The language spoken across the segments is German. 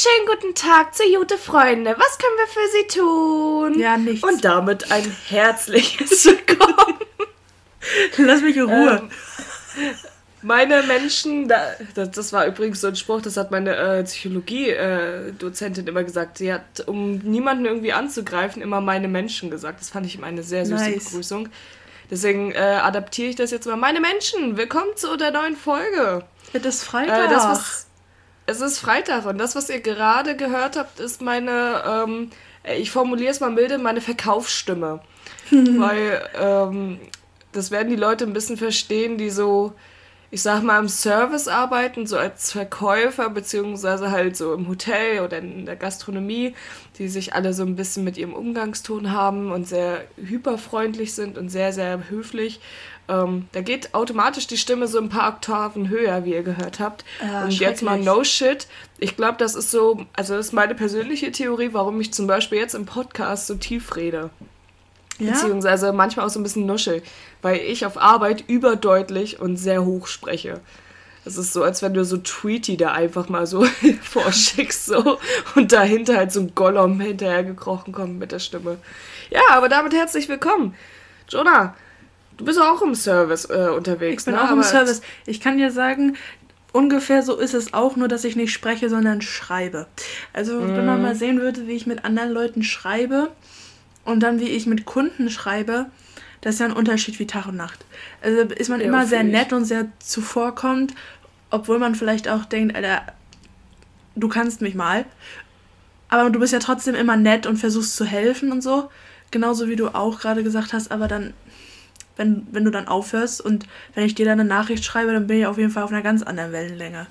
schönen guten Tag zu Jute Freunde. Was können wir für Sie tun? Ja, nichts. Und damit ein herzliches Willkommen. Lass mich in Ruhe. Ähm, meine Menschen, da, das, das war übrigens so ein Spruch, das hat meine äh, Psychologie-Dozentin immer gesagt. Sie hat, um niemanden irgendwie anzugreifen, immer meine Menschen gesagt. Das fand ich immer eine sehr süße Nice. Begrüßung. Deswegen äh, adaptiere ich das jetzt mal. Meine Menschen, willkommen zu der neuen Folge. Es ist Freitag. Äh, das, was, es ist Freitag und das, was ihr gerade gehört habt, ist meine, ähm, ich formuliere es mal milde, meine Verkaufsstimme. Weil ähm, das werden die Leute ein bisschen verstehen, die so, ich sag mal, im Service arbeiten, so als Verkäufer, beziehungsweise halt so im Hotel oder in der Gastronomie, die sich alle so ein bisschen mit ihrem Umgangston haben und sehr hyperfreundlich sind und sehr, sehr höflich. Ähm, da geht automatisch die Stimme so ein paar Oktaven höher, wie ihr gehört habt. Ja, und jetzt mal no shit. Ich glaube, das ist so, also das ist meine persönliche Theorie, warum ich zum Beispiel jetzt im Podcast so tief rede. ja? Beziehungsweise manchmal auch so ein bisschen nuschel, weil ich auf Arbeit überdeutlich und sehr hoch spreche. Es ist so, als wenn du so Tweety da einfach mal so vorschickst so und dahinter halt so ein Gollum hinterhergekrochen kommt mit der Stimme. Ja, aber damit herzlich willkommen. Jonah, du bist auch im Service äh, unterwegs, Ich bin ne? auch im Service. Ich kann dir sagen, ungefähr so ist es auch, nur dass ich nicht spreche, sondern schreibe. Also, wenn Mhm. man mal sehen würde, wie ich mit anderen Leuten schreibe und dann wie ich mit Kunden schreibe, das ist ja ein Unterschied wie Tag und Nacht. Also ist man Ja, immer sehr fühl ich. nett und sehr zuvorkommend, obwohl man vielleicht auch denkt, Alter, du kannst mich mal. Aber du bist ja trotzdem immer nett und versuchst zu helfen und so. Genauso wie du auch gerade gesagt hast, aber dann, wenn, wenn du dann aufhörst und wenn ich dir dann eine Nachricht schreibe, dann bin ich auf jeden Fall auf einer ganz anderen Wellenlänge.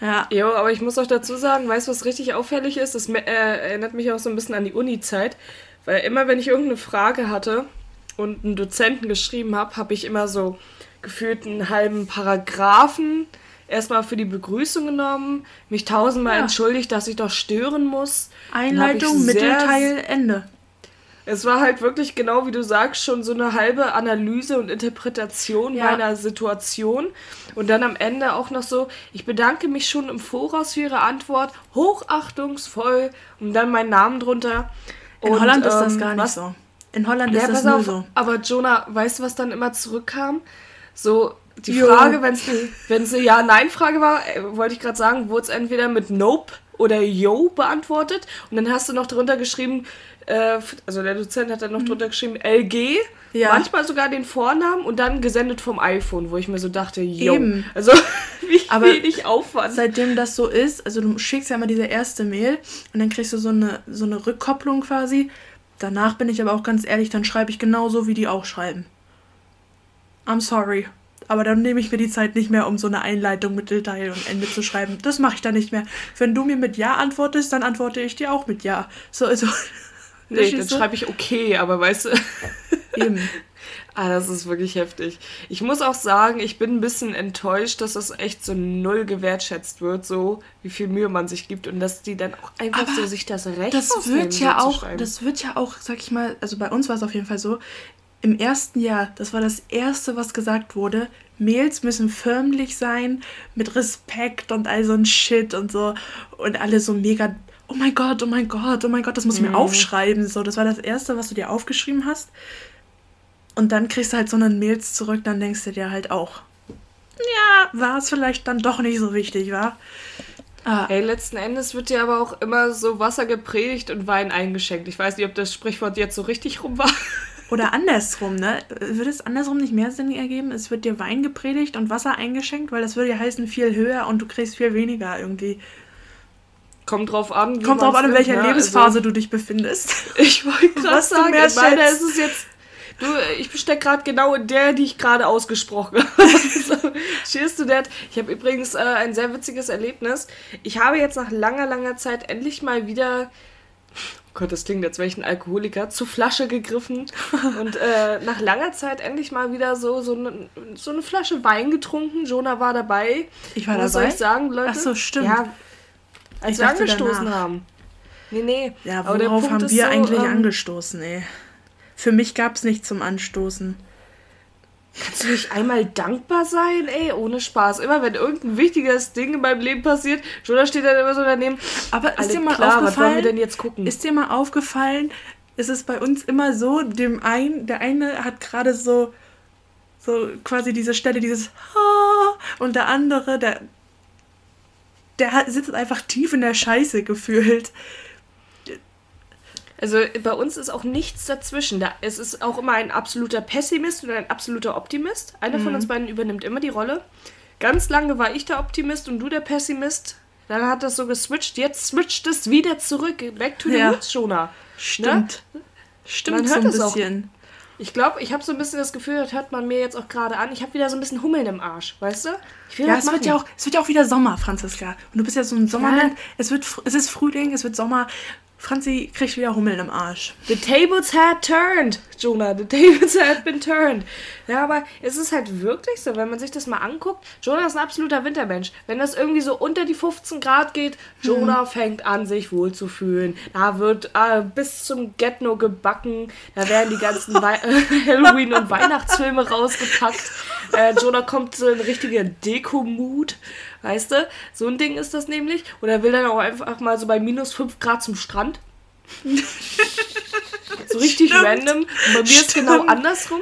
Ja, Jo, aber ich muss auch dazu sagen, weißt du, was richtig auffällig ist? Das äh, erinnert mich auch so ein bisschen an die Uni-Zeit. Weil immer, wenn ich irgendeine Frage hatte und einen Dozenten geschrieben habe, habe ich immer so gefühlt einen halben Paragraphen erstmal für die Begrüßung genommen, mich tausendmal Ja. entschuldigt, dass ich doch stören muss. Einleitung, sehr- Mittelteil, Ende. Es war halt wirklich genau wie du sagst, schon so eine halbe Analyse und Interpretation Ja. meiner Situation. Und dann am Ende auch noch so, ich bedanke mich schon im Voraus für Ihre Antwort, hochachtungsvoll und dann mein Namen drunter. In Und, Holland ist das ähm, gar nicht was- so. In Holland Ja, ist das nur auf, so. aber Jonah, weißt du, was dann immer zurückkam? So, die Jo. Frage, wenn es eine Ja-Nein-Frage war, äh, wollte ich gerade sagen, wurde es entweder mit Nope oder Yo beantwortet. Und dann hast du noch drunter geschrieben, äh, also der Dozent hat dann noch drunter geschrieben, LG, Mhm. Ja. manchmal sogar den Vornamen und dann gesendet vom iPhone, wo ich mir so dachte, yo. Eben. Also, wie Aber wenig Aufwand. Seitdem das so ist, also du schickst ja immer diese erste Mail und dann kriegst du so eine, so eine Rückkopplung quasi. Danach bin ich aber auch ganz ehrlich, dann schreibe ich genauso, wie die auch schreiben. I'm sorry. Aber dann nehme ich mir die Zeit nicht mehr, um so eine Einleitung, Mittelteil und Ende zu schreiben. Das mache ich dann nicht mehr. Wenn du mir mit Ja antwortest, dann antworte ich dir auch mit Ja. So, also. Nee, dann schreibe ich okay, aber weißt du... Eben. Ah, das ist wirklich heftig. Ich muss auch sagen, ich bin ein bisschen enttäuscht, dass das echt so null gewertschätzt wird, so wie viel Mühe man sich gibt und dass die dann auch einfach Aber so sich das Recht Das wird ja so auch, das wird ja auch, sag ich mal, also bei uns war es auf jeden Fall so, im ersten Jahr, das war das erste, was gesagt wurde, Mails müssen förmlich sein, mit Respekt und all so ein Shit und so und alle so mega, oh mein Gott, oh mein Gott, oh mein Gott, das muss ich Mhm. mir aufschreiben, so, das war das erste, was du dir aufgeschrieben hast und dann kriegst du halt so eine Mails zurück, dann denkst du dir halt auch, ja, war es vielleicht dann doch nicht so wichtig, war? Ah, Ey, letzten Endes wird dir aber auch immer so Wasser gepredigt und Wein eingeschenkt. Ich weiß nicht, ob das Sprichwort jetzt so richtig rum war. Oder andersrum, ne? Würde es andersrum nicht mehr Sinn ergeben? Es wird dir Wein gepredigt und Wasser eingeschenkt, weil das würde ja heißen viel höher und du kriegst viel weniger irgendwie. Kommt drauf an. Kommt drauf an, in welcher ne? Lebensphase du dich befindest. Also, ich wollte gerade Was sagen, mehr in meiner ist es jetzt. Du, ich stecke gerade genau in der, die ich gerade ausgesprochen habe. so, cheers to that. Ich habe übrigens äh, ein sehr witziges Erlebnis. Ich habe jetzt nach langer, langer Zeit endlich mal wieder. Oh Gott, das klingt, als wäre ich ein Alkoholiker, zur Flasche gegriffen und äh, nach langer Zeit endlich mal wieder so, so, ne, so eine Flasche Wein getrunken. Jonah war dabei. Ich war Was dabei. soll ich sagen, Leute? Ach so, stimmt. Ja, als wir angestoßen danach. haben. Nee, nee. Ja, worauf haben wir so, eigentlich ähm, angestoßen, ey? Für mich gab es nichts zum Anstoßen. Kannst du nicht einmal dankbar sein? Ey, ohne Spaß. Immer wenn irgendein wichtiges Ding in meinem Leben passiert, Jonah steht dann immer so daneben. Aber ist dir mal klar, was wollen aufgefallen? wir denn jetzt gucken? Ist dir mal aufgefallen, ist es bei uns immer so, dem einen, der eine hat gerade so, so quasi diese Stelle, dieses Ha, und der andere, der, der sitzt einfach tief in der Scheiße gefühlt. Also bei uns ist auch nichts dazwischen. Da, es ist auch immer ein absoluter Pessimist und ein absoluter Optimist. Einer Mhm. von uns beiden übernimmt immer die Rolle. Ganz lange war ich der Optimist und du der Pessimist. Dann hat das so geswitcht. Jetzt switcht es wieder zurück. Back to the Ja. roots, Jonah. Stimmt. Stimmt Man so hört ein es auch. Ich glaube, ich habe so ein bisschen das Gefühl, das hört man mir jetzt auch gerade an. Ich habe wieder so ein bisschen Hummeln im Arsch, weißt du? Ja, es wird ja, auch, es wird ja auch wieder Sommer, Franziska. Und du bist ja so ein Sommerland. Es, wird, fr- es ist Frühling, es wird Sommer. Franzi kriegt wieder Hummeln im Arsch. The tables had turned, Jonah. The tables had been turned. Ja, aber es ist halt wirklich so, wenn man sich das mal anguckt. Jonah ist ein absoluter Wintermensch. Wenn das irgendwie so unter die 15 Grad geht, Jonah fängt an, sich wohlzufühlen. Da wird äh, bis zum Get-No gebacken. Da werden die ganzen Wei Halloween- und Weihnachtsfilme rausgepackt. Äh, Jonah kommt so in richtige Deko-Mood. Weißt du? So ein Ding ist das nämlich. Und er will dann auch einfach mal so bei minus 5 Grad zum Strand. So richtig Stimmt. random. Und bei mir ist genau Stimmt. andersrum.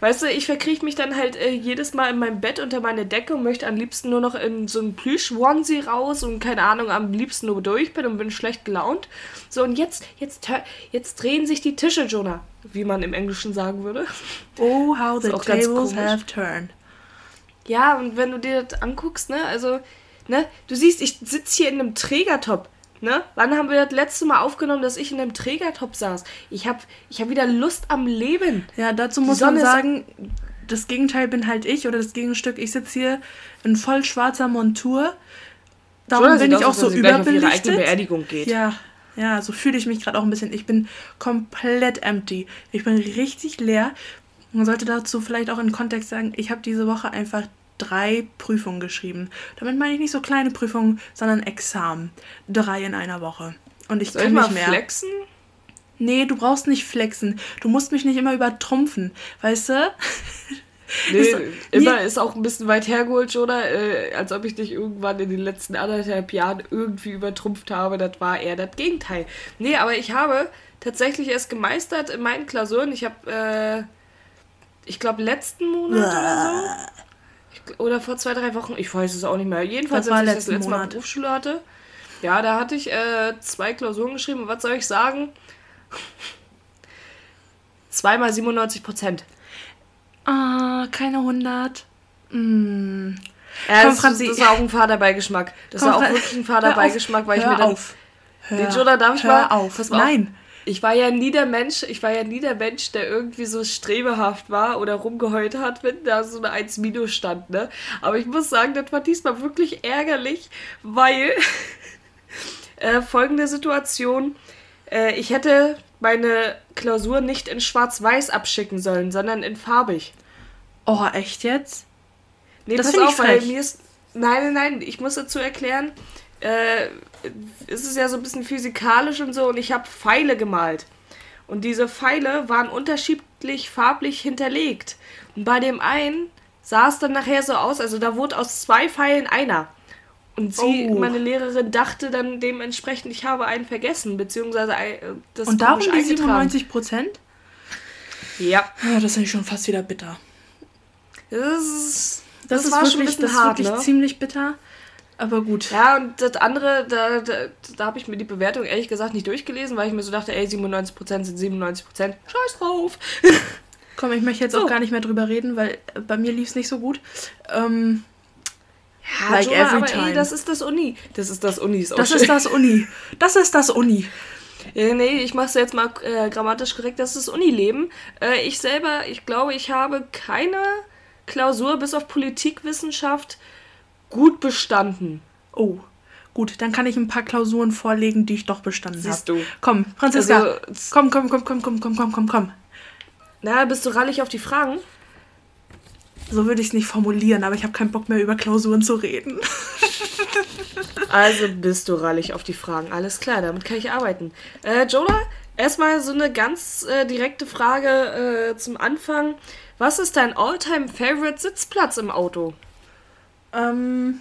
Weißt du, ich verkriech mich dann halt äh, jedes Mal in meinem Bett unter meine Decke und möchte am liebsten nur noch in so einen Plüsch-Onesie raus und keine Ahnung, am liebsten nur durch bin und bin schlecht gelaunt. So, und jetzt, jetzt, jetzt drehen sich die Tische, Jonah, wie man im Englischen sagen würde. Oh, how the tables have turned. Ja, und wenn du dir das anguckst, ne, also, ne, du siehst, ich sitze hier in einem Trägertop. Ne? Wann haben wir das letzte Mal aufgenommen, dass ich in einem Trägertop saß? Ich habe ich hab wieder Lust am Leben. Ja, dazu muss man sagen, das Gegenteil bin halt ich oder das Gegenstück. Ich sitze hier in voll schwarzer Montur. Darum Jonah bin ich auch so sie gleich überbelichtet. Beerdigung geht. Ja, ja, so fühle ich mich gerade auch ein bisschen. Ich bin komplett empty. Ich bin richtig leer. Man sollte dazu vielleicht auch in Kontext sagen, ich habe diese Woche einfach drei Prüfungen geschrieben. Damit meine ich nicht so kleine Prüfungen, sondern Examen. Drei in einer Woche. Und ich Soll ich kann mal nicht mehr. flexen? Nee, du brauchst nicht flexen. Du musst mich nicht immer übertrumpfen. Weißt du? Nee, Ist- immer nee. ist auch ein bisschen weit hergeholt, oder? Äh, als ob ich dich irgendwann in den letzten anderthalb Jahren irgendwie übertrumpft habe. Das war eher das Gegenteil. Nee, aber ich habe tatsächlich es gemeistert in meinen Klausuren. Ich habe, äh, ich glaube, letzten Monat oder so. Oder vor zwei, drei Wochen. Ich weiß es auch nicht mehr. Jedenfalls, als ich das letzte Mal Monat. Berufsschule hatte. Ja, da hatte ich äh, zwei Klausuren geschrieben. Und was soll ich sagen? Zweimal 97 Prozent. Ah, keine 100. Mm. Ja, Komm, das, Franzi. das war auch ein Faderbeigeschmack. Das Komm, war auch wirklich ein. Faderbeigeschmack, weil ich mir dann. auf. Hör, Nee, Jonah, darf ich hör mal? auf. Pass mal auf. Ich war ja nie der Mensch, ich war ja nie der Mensch, der irgendwie so strebehaft war oder rumgeheult hat, wenn da so eine 1 Minus stand, ne? Aber ich muss sagen, das war diesmal wirklich ärgerlich, weil äh, folgende Situation, äh, ich hätte meine Klausur nicht in schwarz-weiß abschicken sollen, sondern in farbig. Oh, echt jetzt? Nee, Das pass auf, weil mir ist. Nein, nein, nein, ich muss dazu erklären, äh, es ist ja so ein bisschen physikalisch und so und ich habe Pfeile gemalt. Und diese Pfeile waren unterschiedlich farblich hinterlegt. Und bei dem einen sah es dann nachher so aus, also da wurde aus zwei Pfeilen einer. Und sie, Oh. meine Lehrerin, dachte dann dementsprechend, ich habe einen vergessen, beziehungsweise äh, das Und darum die eingetragen. 97 Prozent? Ja, Ja, das ist ich schon fast wieder bitter. das, ist, Das, das, ist war wirklich, schon ein bisschen das ist hart, wirklich ne? ziemlich bitter. Aber gut. Ja, und das andere, da, da, da habe ich mir die Bewertung ehrlich gesagt nicht durchgelesen, weil ich mir so dachte, ey, 97% sind 97%. Scheiß drauf. Komm, ich möchte jetzt So. auch gar nicht mehr drüber reden, weil äh, bei mir lief es nicht so gut. Ähm, Ja, Like Jonah, every time. ey, das ist das Uni. Das ist das Uni. Ist auch das schön. ist das Uni. Das ist das Uni. Äh, nee, ich mach's jetzt mal äh, grammatisch korrekt. Das ist das Unileben. Äh, ich selber, ich glaube, ich habe keine Klausur bis auf Politikwissenschaft gut bestanden. Oh, gut, dann kann ich ein paar Klausuren vorlegen, die ich doch bestanden habe. Siehst du. Komm, Franziska. Also, komm, komm, komm, komm, komm, komm, komm, komm, komm. Na, bist du rallig auf die Fragen? So würde ich es nicht formulieren, aber ich habe keinen Bock mehr über Klausuren zu reden. Also bist du rallig auf die Fragen. Alles klar, damit kann ich arbeiten. Äh, Jonah, erstmal so eine ganz äh, direkte Frage äh, zum Anfang. Was ist dein all-time favorite Sitzplatz im Auto? Ähm,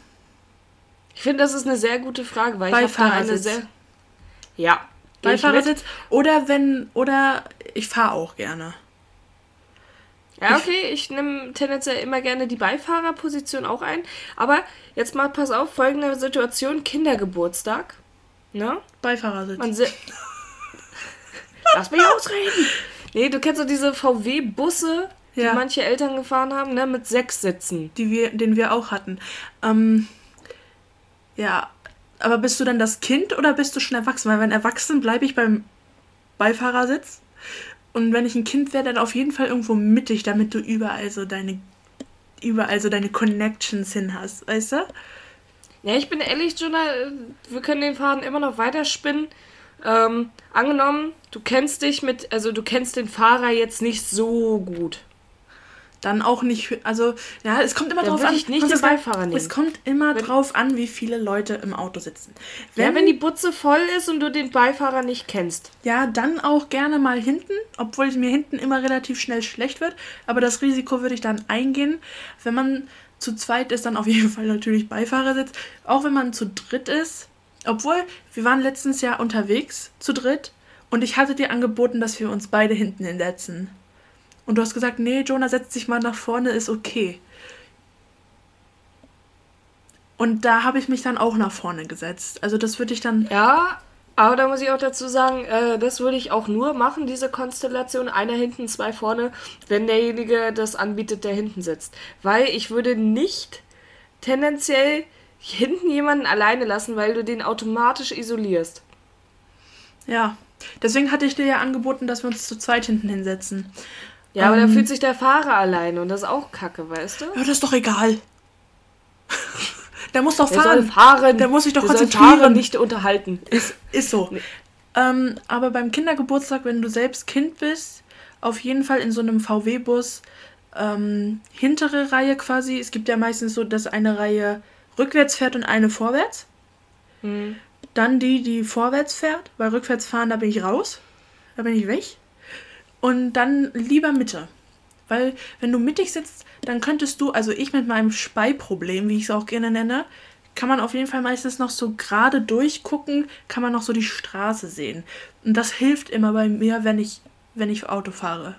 Ich finde, das ist eine sehr gute Frage, weil ich habe eine sehr. Ja. Beifahrersitz. Oder wenn, oder ich fahre auch gerne. Ja, okay, ich nehme tendenziell immer gerne die Beifahrerposition auch ein. Aber jetzt mal pass auf, folgende Situation: Kindergeburtstag. Ne? Beifahrersitz. Man Lass mich ausreden. Nee, du kennst doch diese VW-Busse, die Ja. manche Eltern gefahren haben, ne? Mit sechs Sitzen. die wir, den wir auch hatten. Ähm, ja, aber bist du dann das Kind oder bist du schon erwachsen? Weil wenn erwachsen bleibe ich beim Beifahrersitz. Und wenn ich ein Kind wäre, dann auf jeden Fall irgendwo mittig, damit du überall so deine überall so deine Connections hin hast, weißt du? Ja, ich bin ehrlich, Jonah, äh, wir können den Faden immer noch weiterspinnen. Ähm, angenommen, du kennst dich mit, also du kennst den Fahrer jetzt nicht so gut. Dann auch nicht, also ja, es kommt immer Dann drauf an. ich nicht den Beifahrer nehmen. Es kommt immer Wenn- drauf an, wie viele Leute im Auto sitzen. ja, wenn die Butze voll ist und du den Beifahrer nicht kennst. Ja, dann auch gerne mal hinten, obwohl es mir hinten immer relativ schnell schlecht wird. Aber das Risiko würde ich dann eingehen. Wenn man zu zweit ist, dann auf jeden Fall natürlich Beifahrersitz. Auch wenn man zu dritt ist. Obwohl, wir waren letztens ja unterwegs zu dritt und ich hatte dir angeboten, dass wir uns beide hinten hinsetzen. Und du hast gesagt, nee, Jonah, setz dich mal nach vorne, ist okay. Und da habe ich mich dann auch nach vorne gesetzt. Also das würde ich dann Ja, aber da muss ich auch dazu sagen, äh, das würde ich auch nur machen, diese Konstellation, einer hinten, zwei vorne, wenn derjenige das anbietet, der hinten sitzt. Weil ich würde nicht tendenziell hinten jemanden alleine lassen, weil du den automatisch isolierst. Ja, deswegen hatte ich dir ja angeboten, dass wir uns zu zweit hinten hinsetzen. Ja, aber dann Ähm. fühlt sich der Fahrer alleine und das ist auch kacke, weißt du? Ja, das ist doch egal. Der muss doch Der soll fahren. fahren. Der muss sich doch Der soll konzentrieren. fahren, nicht unterhalten. Ist, ist so. Ähm, aber beim Kindergeburtstag, wenn du selbst Kind bist, auf jeden Fall in so einem VW-Bus, ähm, hintere Reihe quasi. Es gibt ja meistens so, dass eine Reihe rückwärts fährt und eine vorwärts. Hm. Dann die, die vorwärts fährt, weil rückwärts fahren, da bin ich raus. Da bin ich weg. Und dann lieber Mitte. Weil wenn du mittig sitzt, dann könntest du, also ich mit meinem Speiproblem, wie ich es auch gerne nenne, kann man auf jeden Fall meistens noch so gerade durchgucken, kann man noch so die Straße sehen. Und das hilft immer bei mir, wenn ich, wenn ich Auto fahre.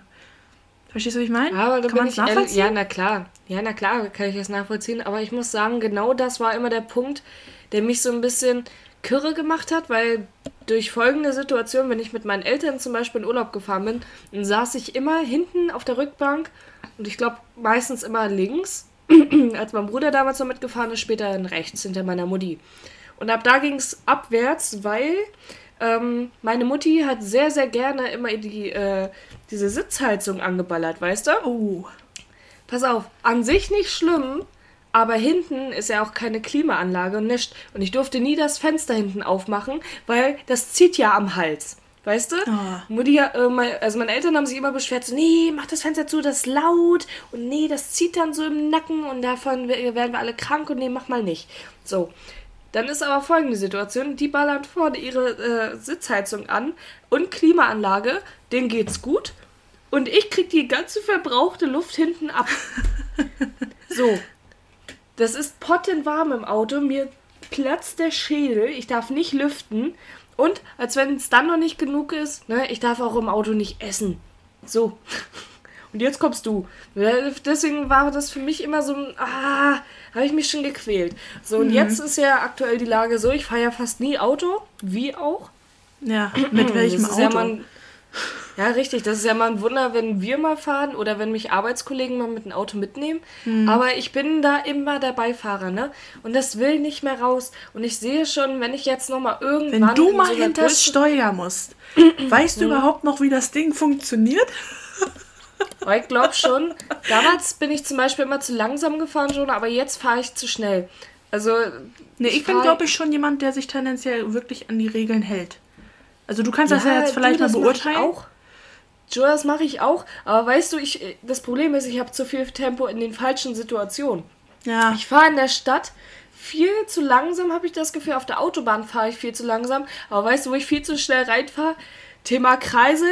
Verstehst du, was ich meine? Aber da kann man es nachvollziehen? ja, na klar. Ja, na klar, kann ich das nachvollziehen. Aber ich muss sagen, genau das war immer der Punkt, der mich so ein bisschen kürre gemacht hat, weil durch folgende Situation, wenn ich mit meinen Eltern zum Beispiel in Urlaub gefahren bin, dann saß ich immer hinten auf der Rückbank und ich glaube meistens immer links, als mein Bruder damals noch mitgefahren ist, später dann rechts hinter meiner Mutti. Und ab da ging es abwärts, weil ähm, meine Mutti hat sehr, sehr gerne immer die, äh, diese Sitzheizung angeballert, weißt du? Oh. Pass auf, an sich nicht schlimm, aber hinten ist ja auch keine Klimaanlage und nichts. Und ich durfte nie das Fenster hinten aufmachen, weil das zieht ja am Hals. Weißt du? Ah. Mutti, äh, also meine Eltern haben sich immer beschwert, so, nee, mach das Fenster zu, das ist laut und nee, das zieht dann so im Nacken und davon we- werden wir alle krank und nee, mach mal nicht. So. Dann ist aber folgende Situation, die ballern vorne ihre äh, Sitzheizung an und Klimaanlage, denen geht's gut und ich krieg die ganze verbrauchte Luft hinten ab. So. Das ist pottenwarm im Auto. Mir platzt der Schädel. Ich darf nicht lüften. Und als wenn es dann noch nicht genug ist, ne, ich darf auch im Auto nicht essen. So. Und jetzt kommst du. Deswegen war das für mich immer so ein, ah, habe ich mich schon gequält. So, und jetzt ist ja aktuell die Lage so, ich fahre ja fast nie Auto, wie auch. Ja, mit welchem Ja, Auto? ein, ja, richtig. Das ist ja mal ein Wunder, wenn wir mal fahren oder wenn mich Arbeitskollegen mal mit dem Auto mitnehmen. Hm. Aber ich bin da immer der Beifahrer, ne? Und das will nicht mehr raus. Und ich sehe schon, wenn ich jetzt noch mal irgendwann Wenn du mal so hinter das Steuer musst, weißt du überhaupt noch, wie das Ding funktioniert? Aber ich glaube schon, damals bin ich zum Beispiel immer zu langsam gefahren schon, aber jetzt fahre ich zu schnell. Also, Nee, ich bin, fahr- glaube ich, schon jemand, der sich tendenziell wirklich an die Regeln hält. Also du kannst das ja jetzt du, vielleicht mal das mach beurteilen. Ich auch. Joe, das mache ich auch. Aber weißt du, ich, das Problem ist, ich habe zu viel Tempo in den falschen Situationen. Ja, Ich fahre in der Stadt viel zu langsam, habe ich das Gefühl. Auf der Autobahn fahre ich viel zu langsam. Aber weißt du, wo ich viel zu schnell reinfahre? Thema Kreise,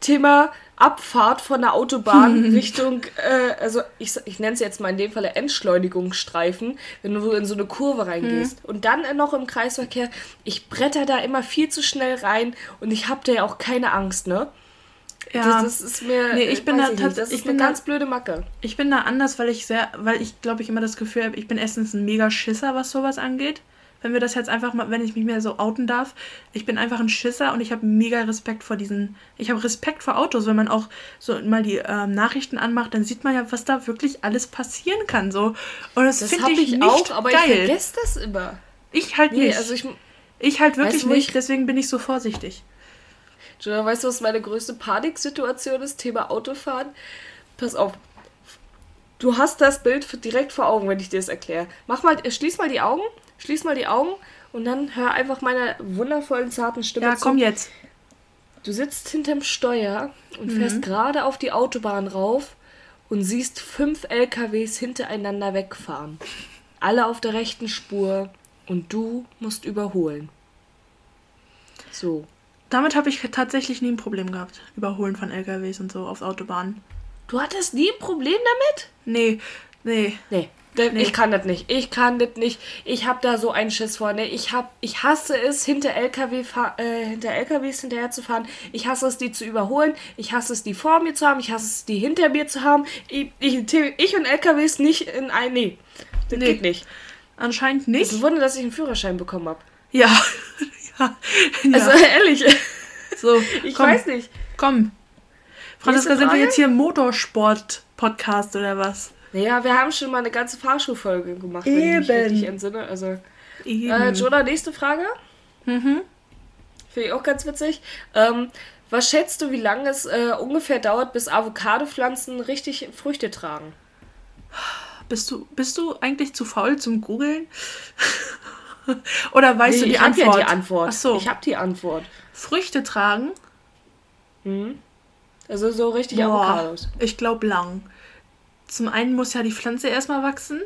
Thema Abfahrt von der Autobahn Richtung, äh, also ich, ich nenne es jetzt mal in dem Fall Entschleunigungsstreifen, wenn du in so eine Kurve reingehst. Und dann äh, noch im Kreisverkehr, ich bretter da immer viel zu schnell rein und ich habe da ja auch keine Angst, ne? Ja. Das, das ist mir. Nee, ich bin weiß da tats- Das ist ich eine bin da- ganz blöde Macke. Ich bin da anders, weil ich sehr, weil ich glaube ich immer das Gefühl habe, ich bin erstens ein mega Schisser, was sowas angeht. Wenn wir das jetzt einfach mal, wenn ich mich mehr so outen darf, ich bin einfach ein Schisser und ich habe mega Respekt vor diesen, ich habe Respekt vor Autos, wenn man auch so mal die ähm, Nachrichten anmacht, dann sieht man ja, was da wirklich alles passieren kann, so. Und das, Das finde habe ich, ich nicht auch, aber ich geil. vergesse das immer. Ich halt Nee, nicht. also ich. ich halt wirklich Weißt du, nicht, ich- deswegen bin ich so vorsichtig. Jonah, weißt du, was meine größte Paniksituation ist? Thema Autofahren. Pass auf. Du hast das Bild direkt vor Augen, wenn ich dir das erkläre. Mach mal, schließ mal die Augen, schließ mal die Augen und dann hör einfach meiner wundervollen, zarten Stimme Ja, zu. komm jetzt. Du sitzt hinterm Steuer und Mhm. fährst gerade auf die Autobahn rauf und siehst fünf LKWs hintereinander wegfahren. Alle auf der rechten Spur und du musst überholen. So. Damit habe ich tatsächlich nie ein Problem gehabt. Überholen von LKWs und so auf Autobahnen. Du hattest nie ein Problem damit? Nee, nee. Nee. Nee. Ich kann das nicht. Ich kann das nicht. Ich habe da so einen Schiss vor. Ne? Ich, hab, ich hasse es, hinter, LKW äh, hinter LKWs hinterher zu fahren. Ich hasse es, die zu überholen. Ich hasse es, die vor mir zu haben. Ich hasse es, die hinter mir zu haben. Ich, ich, ich und LKWs nicht in ein. Nee. Das Nee. geht nicht. Anscheinend Es nicht. ist ein Wunder, dass ich einen Führerschein bekommen habe. Ja. ja. Also ja. ehrlich, So, ich komm, weiß nicht. komm. Franziska, sind wir jetzt hier im Motorsport-Podcast oder was? Naja, wir haben schon mal eine ganze Fahrschulfolge gemacht, wenn ich mich Eben. richtig entsinne. Also, Eben. äh, Jonah, nächste Frage. mhm. Finde ich auch ganz witzig. Ähm, was schätzt du, wie lange es äh, ungefähr dauert, bis Avocado-Pflanzen richtig Früchte tragen? bist, du, bist du eigentlich zu faul zum Googeln? oder weißt du die ich Antwort? ja die Antwort. Ach so. Ich habe die Antwort. Früchte tragen? Mhm. Also so richtig Boah, Avocados. ich glaube lang. Zum einen muss ja die Pflanze erstmal wachsen.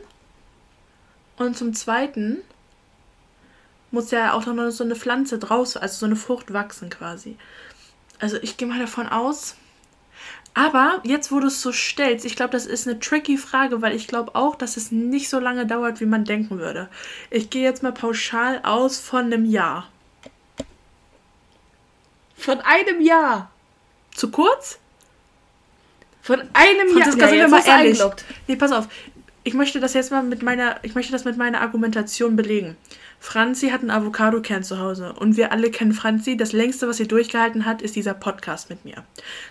Und zum zweiten muss ja auch noch so eine Pflanze draus, also so eine Frucht wachsen quasi. Also ich gehe mal davon aus. Aber jetzt, wo du es so stellst, ich glaube, das ist eine tricky Frage, weil ich glaube auch, dass es nicht so lange dauert, wie man denken würde. Ich gehe jetzt mal pauschal aus von einem Jahr. Von einem Jahr. Zu kurz? Von einem Franziska, Jahr. sind wir jetzt mal ehrlich. eingeloggt. Nee, pass auf. Ich möchte das jetzt mal mit meiner, ich möchte das mit meiner Argumentation belegen. Franzi hat einen Avocado-Kern zu Hause und wir alle kennen Franzi. Das längste, was sie durchgehalten hat, ist dieser Podcast mit mir.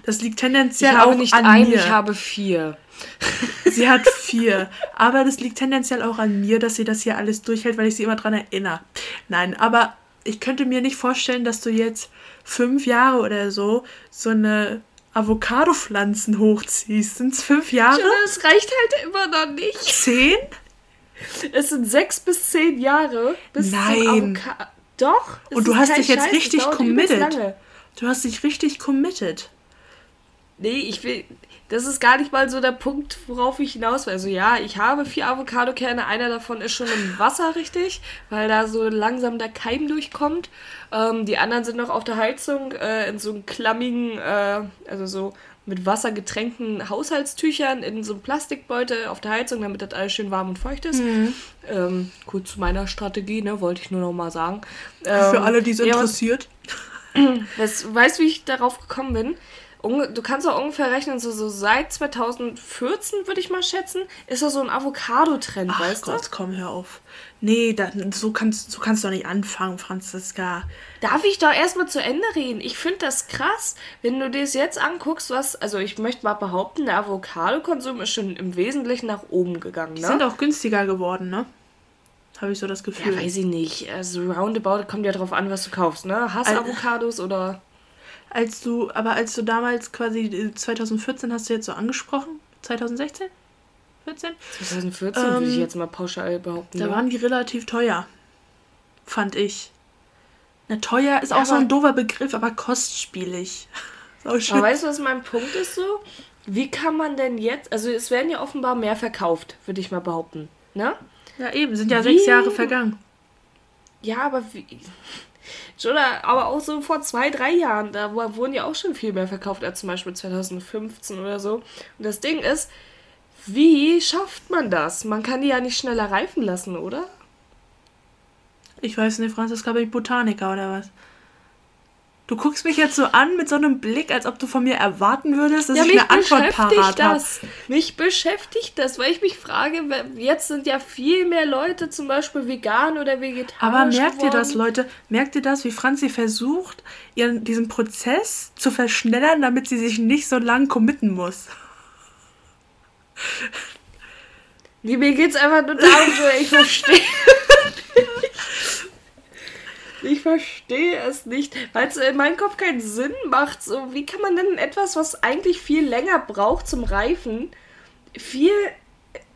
Das liegt Ich tendenziell habe auch nicht an mir. ich habe vier. Sie hat vier. Aber das liegt tendenziell auch an mir, dass sie das hier alles durchhält, weil ich sie immer dran erinnere. Nein, aber ich könnte mir nicht vorstellen, dass du jetzt fünf Jahre oder so so eine Avocado-Pflanzen hochziehst. Sind es fünf Jahre? Das reicht halt immer noch nicht. Zehn? Es sind sechs bis zehn Jahre bis Nein. Doch. Und du hast dich jetzt Scheiß, richtig committed. Du hast dich richtig committed. Nee, ich will. Das ist gar nicht mal so der Punkt, worauf ich hinaus will. Also ja, ich habe vier Avocadokerne. Einer davon ist schon im Wasser, richtig, weil da so langsam der Keim durchkommt. Ähm, die anderen sind noch auf der Heizung äh, in so einem klammigen, äh, also so mit Wasser getränkten Haushaltstüchern in so einem Plastikbeutel auf der Heizung, damit das alles schön warm und feucht ist. Ähm, kurz zu meiner Strategie, ne, wollte ich nur noch mal sagen. Für Ähm, alle, die es ja, was- interessiert. Weißt, weißt du, wie ich darauf gekommen bin? Du kannst auch ungefähr rechnen, so, so seit 2014, würde ich mal schätzen, ist da so ein Avocado-Trend, Ach weißt Gott, komm, hör auf. Nee, dann, so, kannst, so kannst du doch nicht anfangen, Franziska. du? Darf ich doch erstmal zu Ende reden? Ich finde das krass, wenn du dir das jetzt anguckst, was, also ich möchte mal behaupten, der Avocado-Konsum ist schon im Wesentlichen nach oben gegangen, Die ne? sind auch günstiger geworden, ne? Habe ich so das Gefühl. ja, weiß ich nicht. Also roundabout kommt ja drauf an, was du kaufst, ne? Hast Al- Avocados oder... Als du, aber als du damals quasi äh, 2014 hast du jetzt so angesprochen? 2016? 14? 2014 würde ich Ähm, jetzt mal pauschal behaupten. Da ne? waren die relativ teuer. Fand ich. Na, teuer ist auch so ein doofer Begriff, aber kostspielig. Aber weißt du, was mein Punkt ist so? Wie kann man denn jetzt, also es werden ja offenbar mehr verkauft, würde ich mal behaupten, ne? ja, eben, sind ja Wie- sechs Jahre vergangen. Ja, aber wie, Oder aber auch so vor zwei, drei Jahren, da wurden ja auch schon viel mehr verkauft als zum Beispiel 2015 oder so. Und das Ding ist, wie schafft man das? Man kann die ja nicht schneller reifen lassen, oder? Ich weiß nicht, Franziska, bin ich Botaniker oder was? Du guckst mich jetzt so an mit so einem Blick, als ob du von mir erwarten würdest, dass ja, ich eine Antwort parat habe. Mich beschäftigt das, weil ich mich frage, jetzt sind ja viel mehr Leute zum Beispiel vegan oder vegetarisch Aber merkt geworden. ihr das, Leute? Merkt ihr das, wie Franzi versucht, ihren, diesen Prozess zu verschnellern, damit sie sich nicht so lang committen muss? Wie, mir geht's einfach nur darum, ich verstehe. Ich verstehe es nicht, weil es in meinem Kopf keinen Sinn macht. So, wie kann man denn etwas, was eigentlich viel länger braucht zum Reifen, viel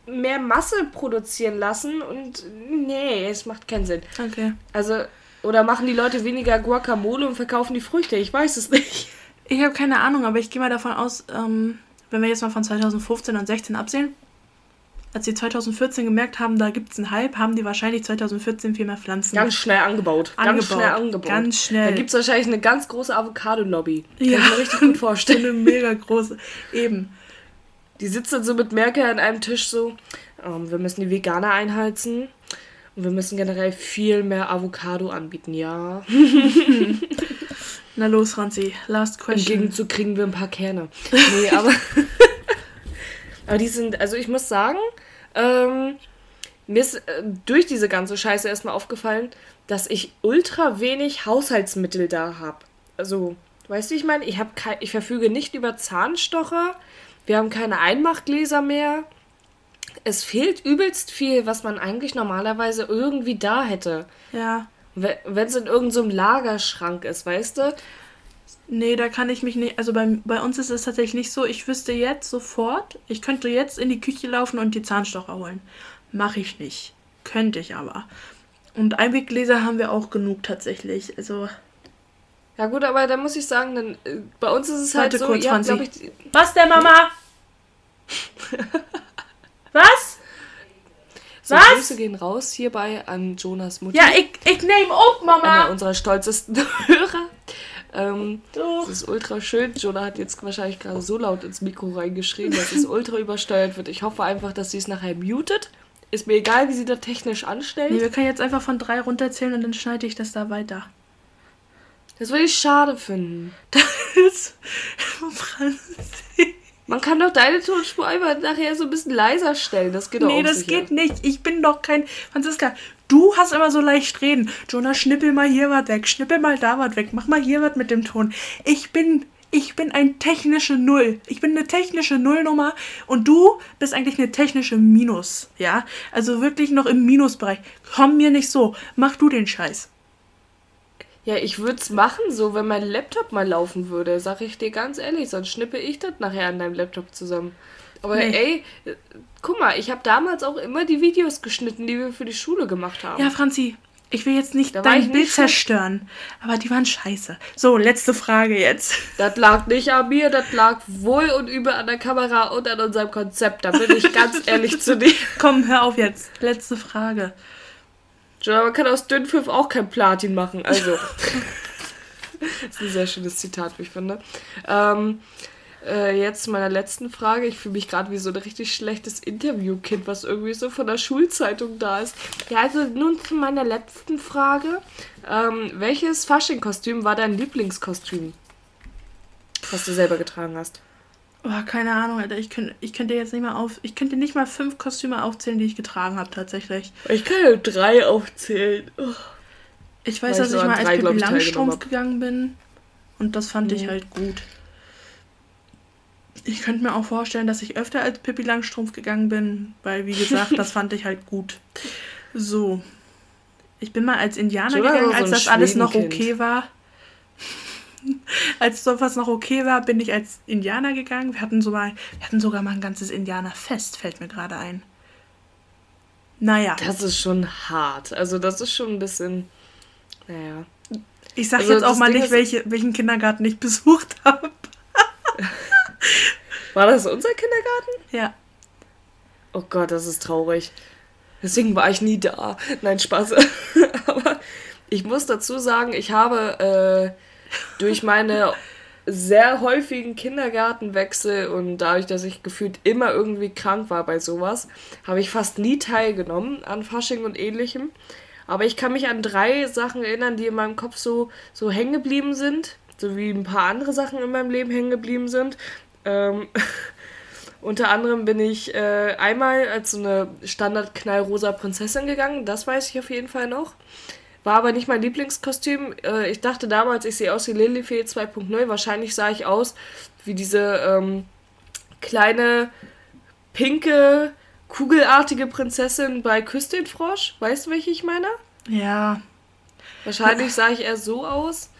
mehr Masse produzieren lassen? Und nee, es macht keinen Sinn. Okay. Also, oder machen die Leute weniger Guacamole und verkaufen die Früchte? Ich weiß es nicht. Ich habe keine Ahnung, aber ich gehe mal davon aus, ähm, wenn wir jetzt mal von 2015 und 16 absehen, als sie 2014 gemerkt haben, da gibt es einen Hype, haben die wahrscheinlich 2014 viel mehr Pflanzen. Ganz schnell angebaut. angebaut. Ganz schnell angebaut. Ganz schnell. Da gibt es wahrscheinlich eine ganz große Avocado-Lobby. Ja. Kann ich mir richtig gut vorstellen. eine mega große. Eben. Die sitzen so mit Merkel an einem Tisch so, ähm, wir müssen die Veganer einheizen und wir müssen generell viel mehr Avocado anbieten, ja. Na los, Franzi, last question. Im Gegenzug kriegen wir ein paar Kerne. Nee, aber... Aber die sind, also ich muss sagen, ähm, mir ist äh, durch diese ganze Scheiße erstmal aufgefallen, dass ich ultra wenig Haushaltsmittel da habe. Also, weißt du, ich meine, ich, hab ich verfüge nicht über Zahnstocher, wir haben keine Einmachgläser mehr. Es fehlt übelst viel, was man eigentlich normalerweise irgendwie da hätte. Ja. Wenn es in irgendeinem so Lagerschrank ist, weißt du? Nee, da kann ich mich nicht. Also bei, bei uns ist es tatsächlich nicht so. Ich wüsste jetzt sofort, ich könnte jetzt in die Küche laufen und die Zahnstocher holen. Mache ich nicht. Könnte ich aber. Und Einweggläser haben wir auch genug tatsächlich. Also. Ja gut, aber da muss ich sagen, dann, äh, bei uns ist es halt so, kurz, ja, ich, Was der Mama? Was? So, Was? Grüße gehen raus hierbei an Jonas Mutter. Ja, ich, ich nehme up, Mama. Einer unserer stolzesten Hörer. Ähm, das ist ultra schön. Jonah hat jetzt wahrscheinlich gerade so laut ins Mikro reingeschrien, dass es ultra übersteuert wird. Ich hoffe einfach, dass sie es nachher mutet. Ist mir egal, wie sie da technisch anstellt. Nee, wir können jetzt einfach von drei runterzählen und dann schneide ich das da weiter. Das würde ich schade finden. Das Man kann doch deine Tonspur einfach nachher so ein bisschen leiser stellen. Das geht doch Nee, das sicher. geht nicht. Ich bin doch kein. Franziska, Du hast immer so leicht reden. Jonah, schnippel mal hier was weg, schnippel mal da was weg, mach mal hier was mit dem Ton. Ich bin, ich bin ein technische Null. Ich bin eine technische Nullnummer und du bist eigentlich eine technische Minus. Ja, also wirklich noch im Minusbereich. Komm mir nicht so. Mach du den Scheiß. Ja, ich würde es machen, so wenn mein Laptop mal laufen würde, sag ich dir ganz ehrlich, sonst schnippe ich das nachher an deinem Laptop zusammen. Aber nee. ey, guck mal, ich habe damals auch immer die Videos geschnitten, die wir für die Schule gemacht haben. Ja, Franzi, ich will jetzt nicht dein Bild nicht zerstören, aber die waren scheiße. So, letzte Frage jetzt. Das lag nicht an mir, das lag wohl und übel an der Kamera und an unserem Konzept. Da bin ich ganz ehrlich zu dir. Komm, hör auf jetzt. Letzte Frage. Man kann aus Dünnpfiff auch kein Platin machen, also. das ist ein sehr schönes Zitat, wie ich finde. Ähm, äh, jetzt zu meiner letzten Frage. Ich fühle mich gerade wie so ein richtig schlechtes Interviewkind, was irgendwie so von der Schulzeitung da ist. Ja, also nun zu meiner letzten Frage. Ähm, welches Fasching-Kostüm war dein Lieblingskostüm, was du selber getragen hast? Oh, keine Ahnung, Alter. Ich könnte, ich könnte jetzt nicht mal auf. Ich könnte nicht mal fünf Kostüme aufzählen, die ich getragen habe, tatsächlich. Ich kann ja drei aufzählen. Oh. Ich weiß, Weil dass ich, ich mal als Pippi Langstrumpf gegangen bin. Und das fand mhm. ich halt gut. Ich könnte mir auch vorstellen, dass ich öfter als Pippi Langstrumpf gegangen bin, weil, wie gesagt, das fand ich halt gut. So. Ich bin mal als Indianer so gegangen, als so das alles noch okay war. als sowas noch okay war, bin ich als Indianer gegangen. Wir hatten, so mal, wir hatten sogar mal ein ganzes Indianerfest, fällt mir gerade ein. Naja. Das ist schon hart. Also, das ist schon ein bisschen. Naja. Ich sag also jetzt auch mal Ding nicht, welche, welchen Kindergarten ich besucht habe. War das unser Kindergarten? Ja. Oh Gott, das ist traurig. Deswegen war ich nie da. Nein, Spaß. Aber ich muss dazu sagen, ich habe äh, durch meine sehr häufigen Kindergartenwechsel und dadurch, dass ich gefühlt immer irgendwie krank war bei sowas, habe ich fast nie teilgenommen an Fasching und ähnlichem. Aber ich kann mich an drei Sachen erinnern, die in meinem Kopf so, so hängen geblieben sind, so wie ein paar andere Sachen in meinem Leben hängen geblieben sind. Ähm, unter anderem bin ich äh, einmal als so eine Standard-knallrosa Prinzessin gegangen, das weiß ich auf jeden Fall noch. War aber nicht mein Lieblingskostüm. Äh, ich dachte damals, ich sehe aus wie Lilifee 2.0. Wahrscheinlich sah ich aus wie diese ähm, kleine, pinke, kugelartige Prinzessin bei Küss den Frosch. Weißt du, welche ich meine? Ja. Wahrscheinlich sah ich eher so aus.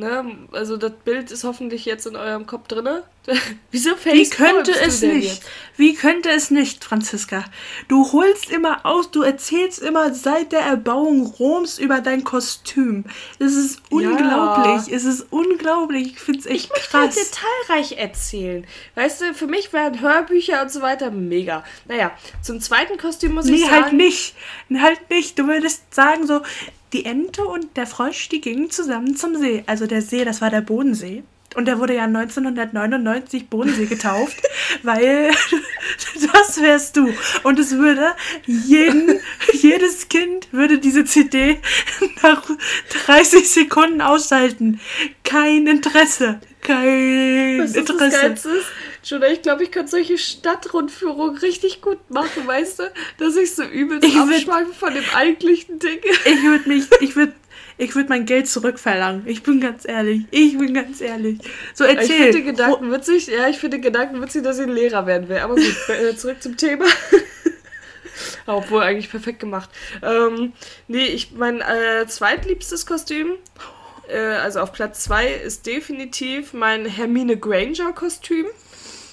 Ne? Also das Bild ist hoffentlich jetzt in eurem Kopf drinne. Wieso Wie könnte es nicht? Jetzt? Wie könnte es nicht, Franziska? Du holst immer aus, du erzählst immer seit der Erbauung Roms über dein Kostüm. Es ist unglaublich. Ja. Es ist unglaublich. Ich finde es echt ich krass. Ich möchte halt detailreich erzählen. Weißt du, für mich wären Hörbücher und so weiter mega. Naja, zum zweiten Kostüm muss nee, ich sagen... Nee, halt nicht. Halt nicht. Du würdest sagen so, die Ente und der Frosch, die gingen zusammen zum See. Also der See, das war der Bodensee. Und der wurde ja 1999 Bodensee getauft, weil das wärst du. Und es würde jeden, jedes Kind würde diese CD nach 30 Sekunden ausschalten. Kein Interesse. Kein Interesse. Ist? Schon, ich glaube, ich könnte solche Stadtrundführungen richtig gut machen, weißt du? Dass ich so übelst ich abschweife von dem eigentlichen Ding. Ich würde mich, ich würde ich würde mein Geld zurückverlangen. Ich bin ganz ehrlich. Ich bin ganz ehrlich. So erzähl. Ich finde Gedanken witzig. Ja, ich finde Gedanken witzig, dass ich ein Lehrer werden will. Aber gut, äh, zurück zum Thema. Obwohl eigentlich perfekt gemacht. Ähm, nee, ich mein äh, zweitliebstes Kostüm, äh, also auf Platz 2, ist definitiv mein Hermine Granger Kostüm.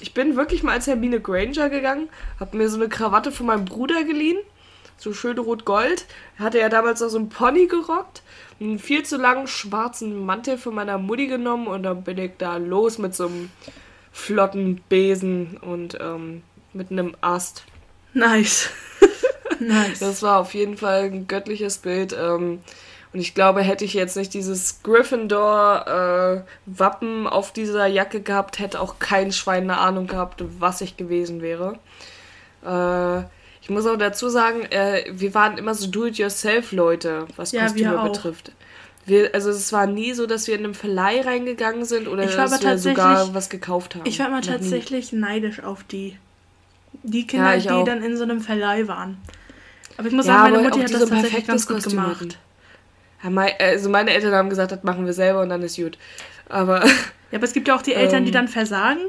Ich bin wirklich mal als Hermine Granger gegangen, habe mir so eine Krawatte von meinem Bruder geliehen, so schön rot-gold. Hatte ja damals noch so einen Pony gerockt, einen viel zu langen schwarzen Mantel von meiner Mutti genommen und dann bin ich da los mit so einem flotten Besen und ähm, mit einem Ast. Nice. nice. Das war auf jeden Fall ein göttliches Bild. Ähm, und ich glaube, hätte ich jetzt nicht dieses Gryffindor-Wappen äh, auf dieser Jacke gehabt, hätte auch kein Schwein eine Ahnung gehabt, was ich gewesen wäre. Äh, ich muss auch dazu sagen, äh, wir waren immer so Do-it-yourself-Leute, was ja, Kostüme betrifft. Wir, also es war nie so, dass wir in einem Verleih reingegangen sind oder dass wir sogar was gekauft haben. Ich war immer tatsächlich nie. neidisch auf die, die Kinder, ja, die dann in so einem Verleih waren. Aber ich muss ja, sagen, meine Mutti hat das tatsächlich ganz gut Kostüm gemacht. Hatten. Also meine Eltern haben gesagt, das machen wir selber und dann ist gut. Aber. Ja, aber es gibt ja auch die Eltern, ähm, die dann versagen